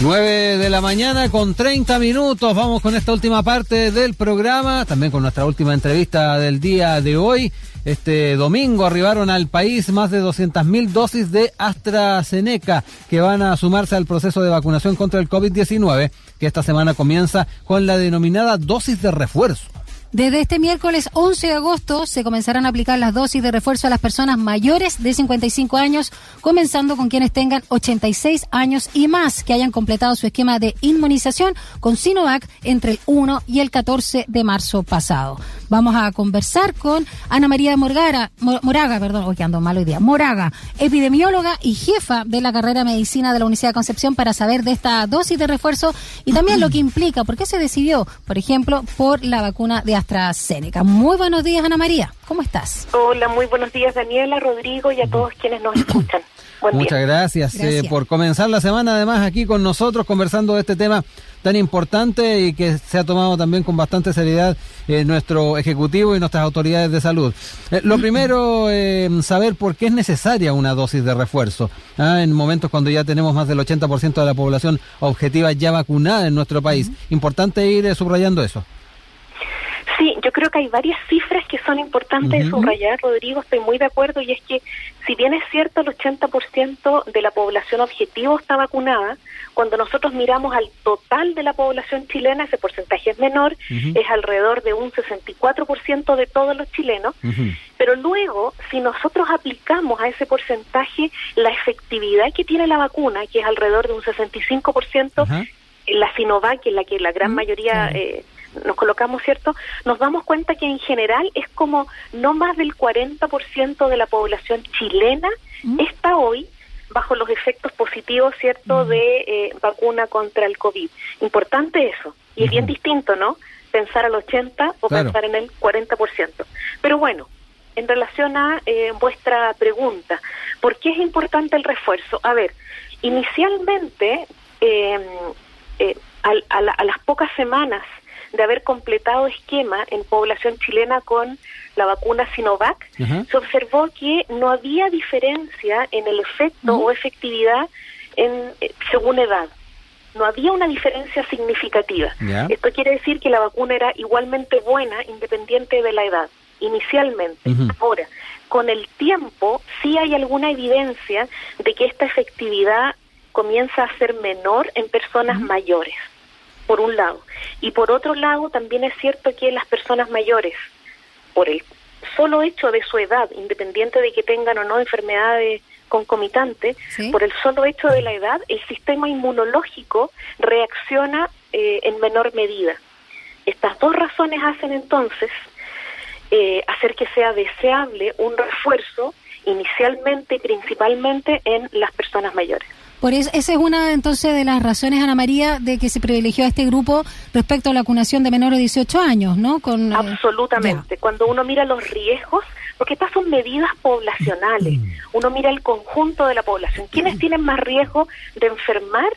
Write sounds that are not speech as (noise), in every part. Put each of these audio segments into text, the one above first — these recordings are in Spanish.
9 de la mañana con 30 minutos. Vamos con esta última parte del programa, también con nuestra última entrevista del día de hoy. Este domingo arribaron al país más de 200.000 dosis de AstraZeneca que van a sumarse al proceso de vacunación contra el COVID-19 que esta semana comienza con la denominada dosis de refuerzo. Desde este miércoles 11 de agosto se comenzarán a aplicar las dosis de refuerzo a las personas mayores de 55 años, comenzando con quienes tengan 86 años y más que hayan completado su esquema de inmunización con Sinovac entre el 1 y el 14 de marzo pasado. Vamos a conversar con Ana María Morgara, Moraga, perdón, hoy ando mal hoy día, Moraga, epidemióloga y jefa de la carrera de medicina de la Universidad de Concepción para saber de esta dosis de refuerzo y también lo que (clears throat) implica, por qué se decidió, por ejemplo, por la vacuna de AstraZeneca. Muy buenos días, Ana María. ¿Cómo estás? Hola, muy buenos días, Daniela, Rodrigo y a todos quienes nos escuchan. (clears throat) Muchas gracias, eh, por comenzar la semana además aquí con nosotros conversando de este tema tan importante y que se ha tomado también con bastante seriedad eh, nuestro Ejecutivo y nuestras autoridades de salud. Eh, lo primero, saber por qué es necesaria una dosis de refuerzo. ¿ah? en momentos cuando ya tenemos más del 80% de la población objetiva ya vacunada en nuestro país. Importante ir subrayando eso. Sí, yo creo que hay varias cifras que son importantes de subrayar, Rodrigo, estoy muy de acuerdo, y es que si bien es cierto el 80% de la población objetivo está vacunada, cuando nosotros miramos al total de la población chilena, ese porcentaje es menor, es alrededor de un 64% de todos los chilenos, pero luego, si nosotros aplicamos a ese porcentaje la efectividad que tiene la vacuna, que es alrededor de un 65%, la Sinovac, en la que la gran mayoría... Eh, nos colocamos, ¿cierto? Nos damos cuenta que en general es como no más del 40% de la población chilena mm. está hoy bajo los efectos positivos, ¿cierto?, mm. de eh, vacuna contra el COVID. Importante eso. Y es bien distinto, ¿no? Pensar al 80 o pensar en el 40%. Pero bueno, en relación a eh, vuestra pregunta, ¿por qué es importante el refuerzo? A ver, inicialmente, em, eh, a, las pocas semanas de haber completado esquema en población chilena con la vacuna Sinovac, se observó que no había diferencia en el efecto o efectividad en, eh, según edad. No había una diferencia significativa. Esto quiere decir que la vacuna era igualmente buena independiente de la edad, inicialmente. Ahora, con el tiempo sí hay alguna evidencia de que esta efectividad comienza a ser menor en personas mayores por un lado. Y por otro lado, también es cierto que las personas mayores, por el solo hecho de su edad, independiente de que tengan o no enfermedades concomitantes, por el solo hecho de la edad, el sistema inmunológico reacciona eh, en menor medida. Estas dos razones hacen entonces eh, hacer que sea deseable un refuerzo inicialmente y principalmente en las personas mayores. Por eso, esa es una entonces de las razones, Ana María, de que se privilegió a este grupo respecto a la vacunación de menores de 18 años, ¿no? Con, eh, Absolutamente. Cuando uno mira los riesgos, porque estas son medidas poblacionales, mm. uno mira el conjunto de la población. ¿Quiénes mm. tienen más riesgo de enfermar,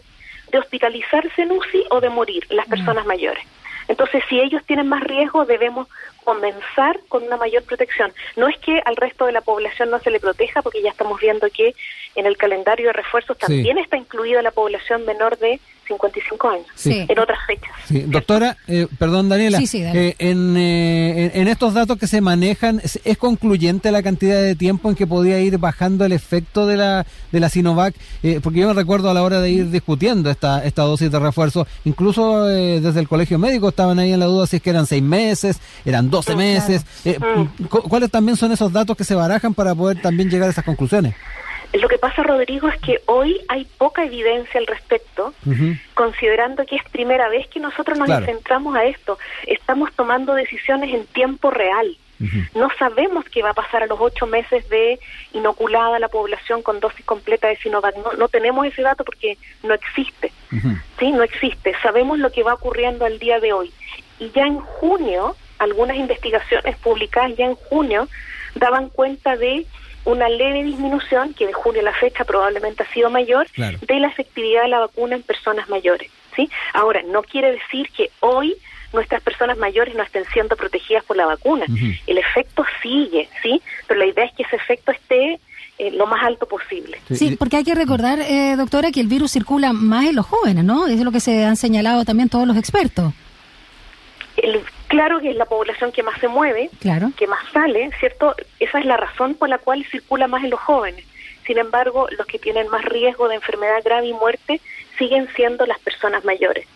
de hospitalizarse en UCI o de morir? Las mm. personas mayores. Entonces, si ellos tienen más riesgo, debemos comenzar con una mayor protección. No es que al resto de la población no se le proteja, porque ya estamos viendo que en el calendario de refuerzos también está incluida la población menor de 55 años, en otras fechas. Doctora, eh, perdón Daniela, eh, en, eh, en, estos datos que se manejan, ¿es, concluyente la cantidad de tiempo en que podía ir bajando el efecto de la, de la Sinovac? porque yo me recuerdo a la hora de ir discutiendo esta, esta dosis de refuerzo, incluso desde el colegio médico estaban ahí en la duda si es que eran seis meses, eran 12 meses. Mm. ¿Cuáles también son esos datos que se barajan para poder también llegar a esas conclusiones? Lo que pasa, Rodrigo, es que hoy hay poca evidencia al respecto, considerando que es primera vez que nosotros nos centramos a esto. Estamos tomando decisiones en tiempo real. No sabemos qué va a pasar a los ocho meses de inoculada la población con dosis completa de Sinovac. No, tenemos ese dato porque no existe. Sí, no existe. Sabemos lo que va ocurriendo al día de hoy. Y ya en junio, algunas investigaciones publicadas ya en junio daban cuenta de una leve disminución, que de junio a la fecha probablemente ha sido mayor, de la efectividad de la vacuna en personas mayores. ¿sí? Ahora, no quiere decir que hoy nuestras personas mayores no estén siendo protegidas por la vacuna. El efecto sigue, ¿sí? Pero la idea es que ese efecto esté eh, lo más alto posible. Sí, porque hay que recordar, eh, doctora, que el virus circula más en los jóvenes, ¿no? Es lo que se han señalado también todos los expertos. Claro que es la población que más se mueve, claro. que más sale, ¿cierto? Esa es la razón por la cual circula más en los jóvenes. Sin embargo, los que tienen más riesgo de enfermedad grave y muerte siguen siendo las personas mayores.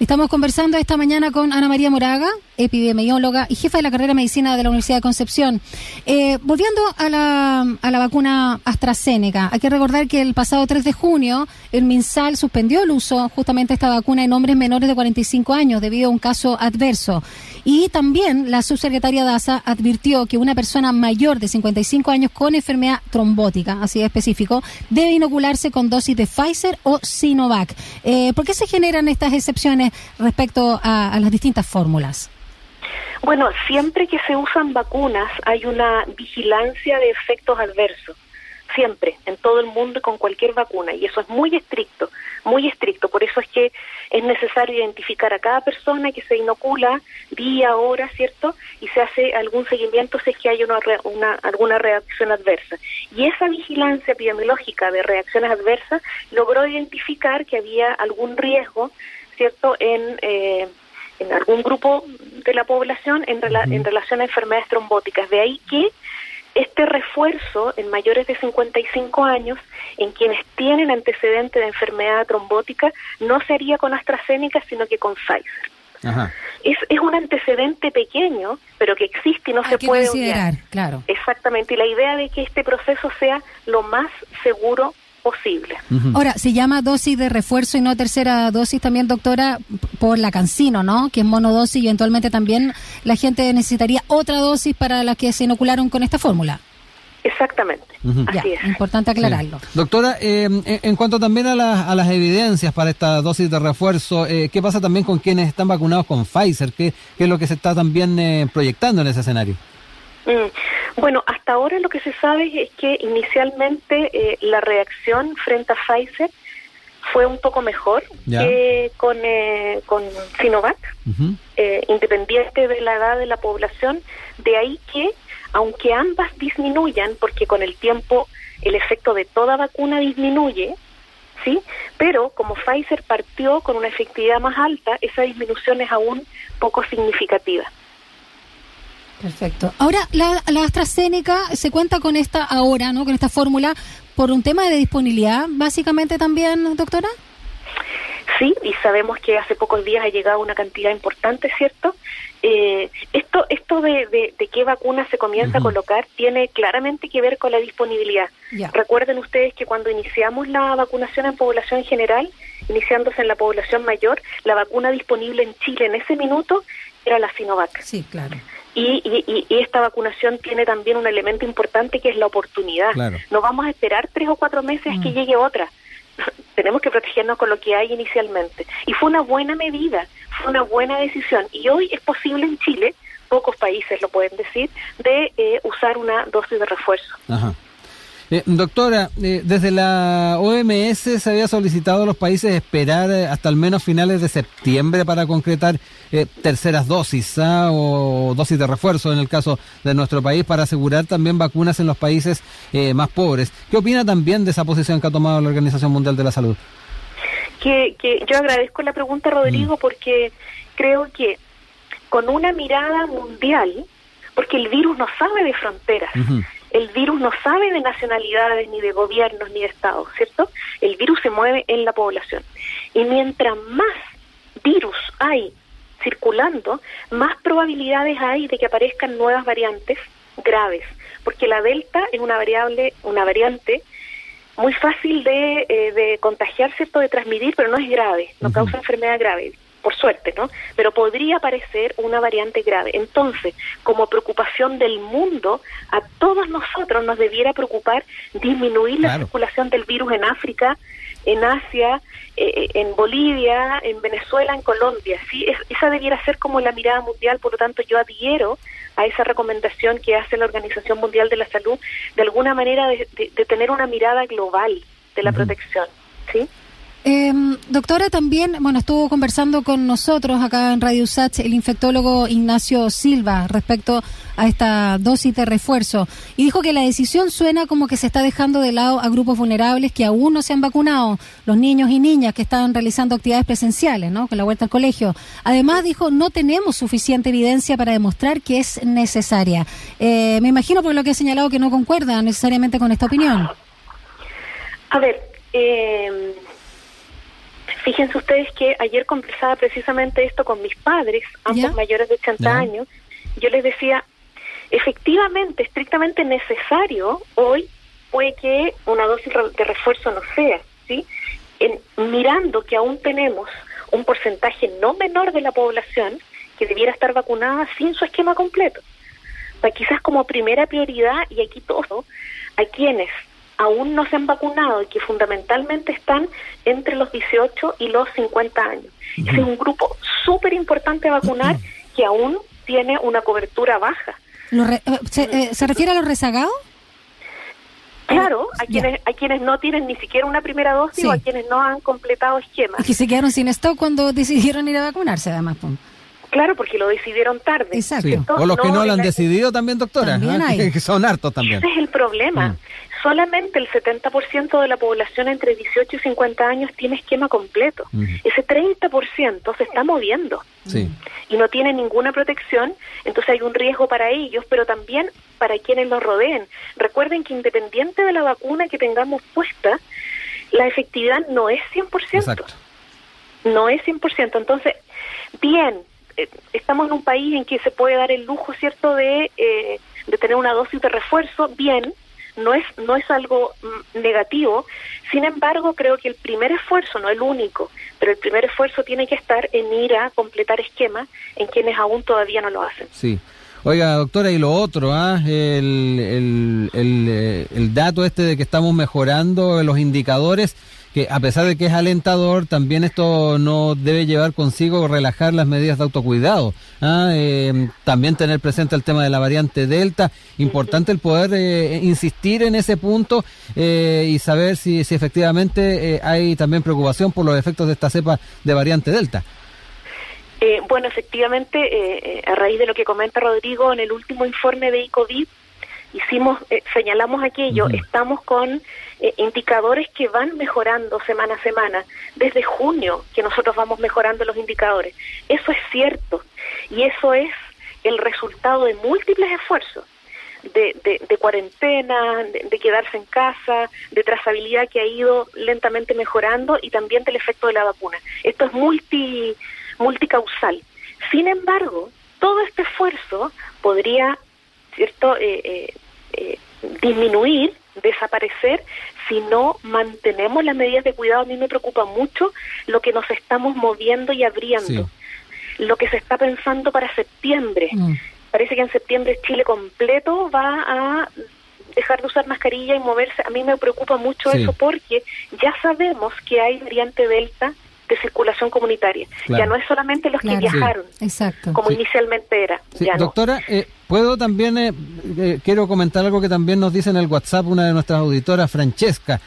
Estamos conversando esta mañana con Ana María Moraga, epidemióloga y jefa de la carrera de medicina de la Universidad de Concepción. Eh, volviendo a la, a la vacuna AstraZeneca, hay que recordar que el pasado 3 de junio el MinSal suspendió el uso justamente de esta vacuna en hombres menores de 45 años debido a un caso adverso. Y también la subsecretaria DASA advirtió que una persona mayor de 55 años con enfermedad trombótica, así de específico, debe inocularse con dosis de Pfizer o Sinovac. Eh, ¿Por qué se generan estas excepciones respecto a las distintas fórmulas? Bueno, siempre que se usan vacunas hay una vigilancia de efectos adversos siempre, en todo el mundo y con cualquier vacuna, y eso es muy estricto, muy estricto. Por eso es que es necesario identificar a cada persona que se inocula día, hora, ¿cierto? Y se hace algún seguimiento si es que hay una, una alguna reacción adversa. Y esa vigilancia epidemiológica de reacciones adversas logró identificar que había algún riesgo, ¿cierto?, en... Eh, en algún grupo de la población en, en relación a enfermedades trombóticas. De ahí que este refuerzo en mayores de 55 años, en quienes tienen antecedente de enfermedad trombótica, no se haría con AstraZeneca, sino que con Pfizer. Es, es un antecedente pequeño, pero que existe y no se puede considerar, claro. Exactamente, y la idea de que este proceso sea lo más seguro posible. Ahora, se llama dosis de refuerzo y no tercera dosis también, doctora, por la cancino, ¿no? Que es monodosis y eventualmente también la gente necesitaría otra dosis para las que se inocularon con esta fórmula. Exactamente, así es. Importante aclararlo. Doctora, eh, en cuanto también a, a, las evidencias para esta dosis de refuerzo, eh, ¿qué pasa también con quienes están vacunados con Pfizer? ¿Qué, qué es lo que se está también eh, proyectando en ese escenario? Mm. Bueno, hasta ahora lo que se sabe es que inicialmente eh, la reacción frente a Pfizer fue un poco mejor que con, eh, con Sinovac, eh, independiente de la edad de la población. De ahí que, aunque ambas disminuyan, porque con el tiempo el efecto de toda vacuna disminuye, ¿sí? Pero como Pfizer partió con una efectividad más alta, esa disminución es aún poco significativa. Perfecto. Ahora, la, la, AstraZeneca se cuenta con esta ahora, ¿no? Con esta fórmula por un tema de disponibilidad, básicamente también, doctora. Sí, y sabemos que hace pocos días ha llegado una cantidad importante, ¿cierto? Eh, esto esto de, de, qué vacuna se comienza a colocar tiene claramente que ver con la disponibilidad. Recuerden ustedes que cuando iniciamos la vacunación en población general, iniciándose en la población mayor, la vacuna disponible en Chile en ese minuto era la Sinovac. Sí, claro. Y, esta vacunación tiene también un elemento importante que es la oportunidad. No vamos a esperar tres o cuatro meses que mm. llegue otra. (laughs) Tenemos que protegernos con lo que hay inicialmente. Y fue una buena medida, fue una buena decisión. Y hoy es posible en Chile, pocos países lo pueden decir, de eh, usar una dosis de refuerzo. Ajá. Eh, doctora, eh, desde la OMS se había solicitado a los países esperar eh, hasta al menos finales de septiembre para concretar terceras dosis ¿ah? o dosis de refuerzo en el caso de nuestro país para asegurar también vacunas en los países más pobres. ¿Qué opina también de esa posición que ha tomado la Organización Mundial de la Salud? Que, que yo agradezco la pregunta, Rodrigo, mm. porque creo que con una mirada mundial, porque el virus no sabe de fronteras el virus no sabe de nacionalidades, ni de gobiernos, ni de estados, ¿cierto? El virus se mueve en la población. Y mientras más virus hay circulando, más probabilidades hay de que aparezcan nuevas variantes graves, porque la delta es una variable, una variante muy fácil de, eh, de contagiar, ¿cierto? De transmitir, pero no es grave, no causa enfermedad grave por suerte, ¿no? Pero podría aparecer una variante grave. Entonces, como preocupación del mundo, a todos nosotros nos debiera preocupar disminuir la circulación del virus en África, en Asia, eh, eh, en Bolivia, en Venezuela, en Colombia. ¿sí? esa debiera ser como la mirada mundial, por lo tanto yo adhiero a esa recomendación que hace la Organización Mundial de la Salud, de alguna manera de, tener una mirada global de la protección. ¿sí? Eh, doctora, también, bueno, estuvo conversando con nosotros acá en Radio USACH el infectólogo Ignacio Silva respecto a esta dosis de refuerzo y dijo que la decisión suena como que se está dejando de lado a grupos vulnerables que aún no se han vacunado, los niños y niñas que están realizando actividades presenciales, ¿no? Con la vuelta al colegio. Además, dijo, no tenemos suficiente evidencia para demostrar que es necesaria. Eh, me imagino por lo que he señalado que no concuerda necesariamente con esta opinión. A ver, eh Fíjense ustedes que ayer conversaba precisamente esto con mis padres, ambos mayores de 80 años. Yo les decía, efectivamente, estrictamente necesario hoy puede que una dosis de refuerzo no sea, ¿sí? En, mirando que aún tenemos un porcentaje no menor de la población que debiera estar vacunada sin su esquema completo. O sea, quizás como primera prioridad, y aquí todo, a quienes aún no se han vacunado y que fundamentalmente están entre los 18 y los 50 años. Ese es un grupo súper importante a vacunar que aún tiene una cobertura baja. Eh, eh, ¿Se, refiere a los rezagados? Claro, a quienes, a quienes no tienen ni siquiera una primera dosis o a quienes no han completado esquemas. Y que se quedaron sin stock cuando decidieron ir a vacunarse, además. Claro, porque lo decidieron tarde. Exacto. O los que no, lo han decidido también, doctora, (laughs) que son hartos también. Ese es el problema. Mm solamente el 70% de la población entre 18 y 50 años tiene esquema completo. Ese 30% se está moviendo y no tiene ninguna protección, entonces hay un riesgo para ellos, pero también para quienes los rodeen. Recuerden que independiente de la vacuna que tengamos puesta, la efectividad no es 100%. No es 100%. Entonces, bien, eh, estamos en un país en que se puede dar el lujo, ¿cierto?, de, eh, de tener una dosis de refuerzo, bien, no es, no es algo mm, negativo, sin embargo creo que el primer esfuerzo, no el único, pero el primer esfuerzo tiene que estar en ir a completar esquemas en quienes aún todavía no lo hacen. Sí. Oiga, doctora, y lo otro, ¿ah? el, el, el, eh, el dato este de que estamos mejorando los indicadores, a pesar de que es alentador, también esto no debe llevar consigo relajar las medidas de autocuidado. ¿ah? Eh, también tener presente el tema de la variante Delta. Importante el poder eh, insistir en ese punto eh, y saber si, si efectivamente hay también preocupación por los efectos de esta cepa de variante Delta. bueno, efectivamente, a raíz de lo que comenta Rodrigo, en el último informe de ICOVID hicimos, eh, señalamos aquello, estamos con eh, indicadores que van mejorando semana a semana, desde junio que nosotros vamos mejorando los indicadores. Eso es cierto y eso es el resultado de múltiples esfuerzos. De, de, cuarentena, de, quedarse en casa, de trazabilidad que ha ido lentamente mejorando y también del efecto de la vacuna. Esto es multi, multicausal. Sin embargo, todo este esfuerzo podría ¿cierto? Eh, eh, eh, disminuir, desaparecer, si no mantenemos las medidas de cuidado. A mí me preocupa mucho lo que nos estamos moviendo y abriendo, lo que se está pensando para septiembre. Mm. Parece que en septiembre Chile completo va a dejar de usar mascarilla y moverse. A mí me preocupa mucho eso porque ya sabemos que hay variante Delta de circulación comunitaria. Ya no es solamente los que viajaron, como inicialmente era. doctora, eh, puedo también, eh, eh, quiero comentar algo que también nos dice en el WhatsApp una de nuestras auditoras, Francesca,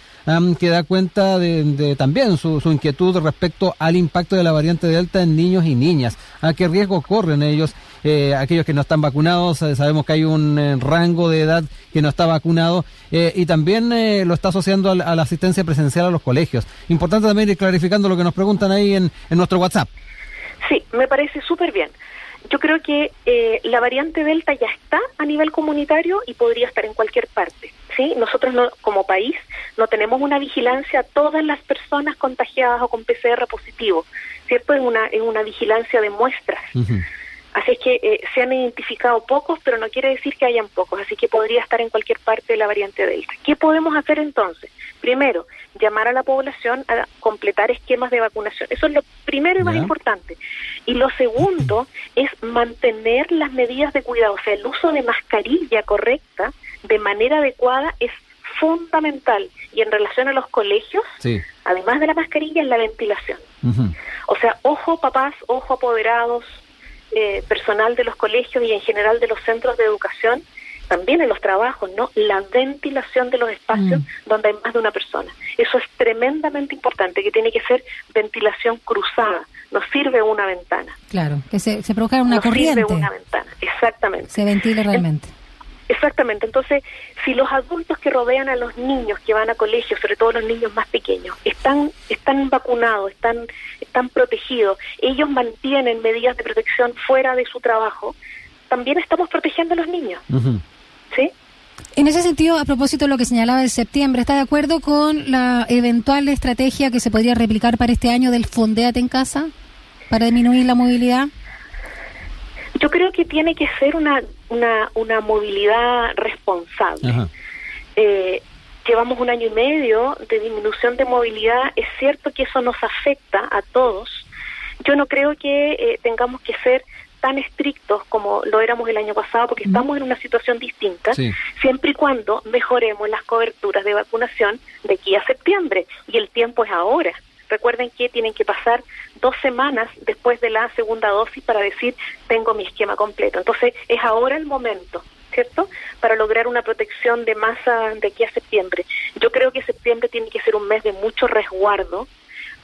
que da cuenta de, también su, inquietud respecto al impacto de la variante Delta en niños y niñas. ¿A qué riesgo corren ellos? Eh, aquellos que no están vacunados, eh, sabemos que hay un eh, rango de edad que no está vacunado y también lo está asociando a, la asistencia presencial a los colegios. Importante también ir clarificando lo que nos preguntan ahí en, en nuestro WhatsApp. Sí, me parece súper bien. Yo creo que la variante Delta ya está a nivel comunitario y podría estar en cualquier parte. ¿sí? Nosotros no, como país no tenemos una vigilancia a todas las personas contagiadas o con PCR positivo, ¿cierto? En una, en una vigilancia de muestras. Así es que eh, se han identificado pocos, pero no quiere decir que hayan pocos, así que podría estar en cualquier parte de la variante Delta. ¿Qué podemos hacer entonces? Primero, llamar a la población a completar esquemas de vacunación. Eso es lo primero y más importante. Y lo segundo (laughs) es mantener las medidas de cuidado, o sea, el uso de mascarilla correcta de manera adecuada es fundamental. Y en relación a los colegios, además de la mascarilla, es la ventilación. O sea, ojo papás, ojo apoderados, eh, personal de los colegios y en general de los centros de educación también en los trabajos, ¿no? La ventilación de los espacios mm. donde hay más de una persona. Eso es tremendamente importante, que tiene que ser ventilación cruzada. No sirve una ventana. Claro, que se, se provoca una corriente. No sirve una ventana, exactamente. Se ventile realmente. Exactamente. Entonces, si los adultos que rodean a los niños que van a colegio, sobre todo los niños más pequeños, están están vacunados, están están protegidos, ellos mantienen medidas de protección fuera de su trabajo, también estamos protegiendo a los niños. ¿Sí? En ese sentido, a propósito de lo que señalaba de septiembre, ¿está de acuerdo con la eventual estrategia que se podría replicar para este año del Fondeate en casa para disminuir la movilidad? Yo creo que tiene que ser una, una, una movilidad responsable. Eh, llevamos un año y medio de disminución de movilidad. Es cierto que eso nos afecta a todos. Yo no creo que eh, tengamos que ser tan estrictos como lo éramos el año pasado, porque estamos en una situación distinta, siempre y cuando mejoremos las coberturas de vacunación de aquí a septiembre, y el tiempo es ahora. Recuerden que tienen que pasar dos semanas después de la segunda dosis para decir tengo mi esquema completo. Entonces es ahora el momento, ¿cierto? Para lograr una protección de masa de aquí a septiembre. Yo creo que septiembre tiene que ser un mes de mucho resguardo,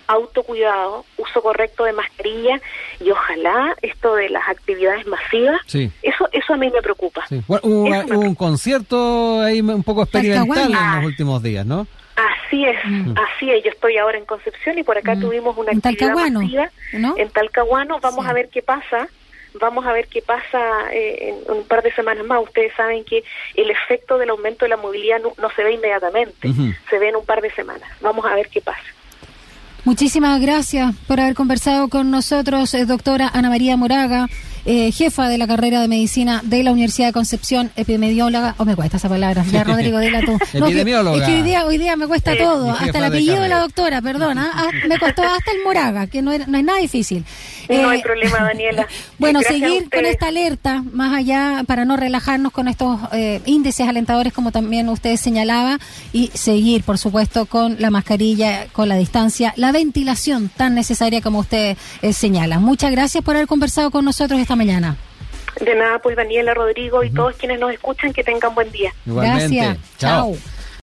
autocuidado, uso correcto de mascarilla y ojalá esto de las actividades masivas, eso eso a mí me preocupa. hubo, un concierto ahí un poco experimental en los últimos días, ¿no? Así es, mm. así es. Yo estoy ahora en Concepción y por acá mm. tuvimos una actividad masiva en Talcahuano. Vamos a ver qué pasa. Vamos a ver qué pasa eh, en un par de semanas más. Ustedes saben que el efecto del aumento de la movilidad no, se ve inmediatamente, se ve en un par de semanas. Vamos a ver qué pasa. Muchísimas gracias por haber conversado con nosotros, eh, doctora Ana María Moraga, eh, jefa de la carrera de medicina de la Universidad de Concepción, epidemióloga, o me cuesta esa palabra, (laughs) ya Rodrigo, dila tú. epidemióloga. es que hoy día, hoy día me cuesta eh, todo, hasta el apellido de, la doctora, perdona, ah, me costó hasta el Moraga, que no, no es nada difícil. No hay problema, Daniela. (laughs) bueno, seguir con esta alerta, más allá, para no relajarnos con estos índices alentadores, como también usted señalaba, y seguir, por supuesto, con la mascarilla, con la distancia, la ventilación tan necesaria como usted eh, señala. Muchas gracias por haber conversado con nosotros esta mañana. De nada, pues Daniela, Rodrigo y todos quienes nos escuchan, que tengan buen día. Gracias. Chao.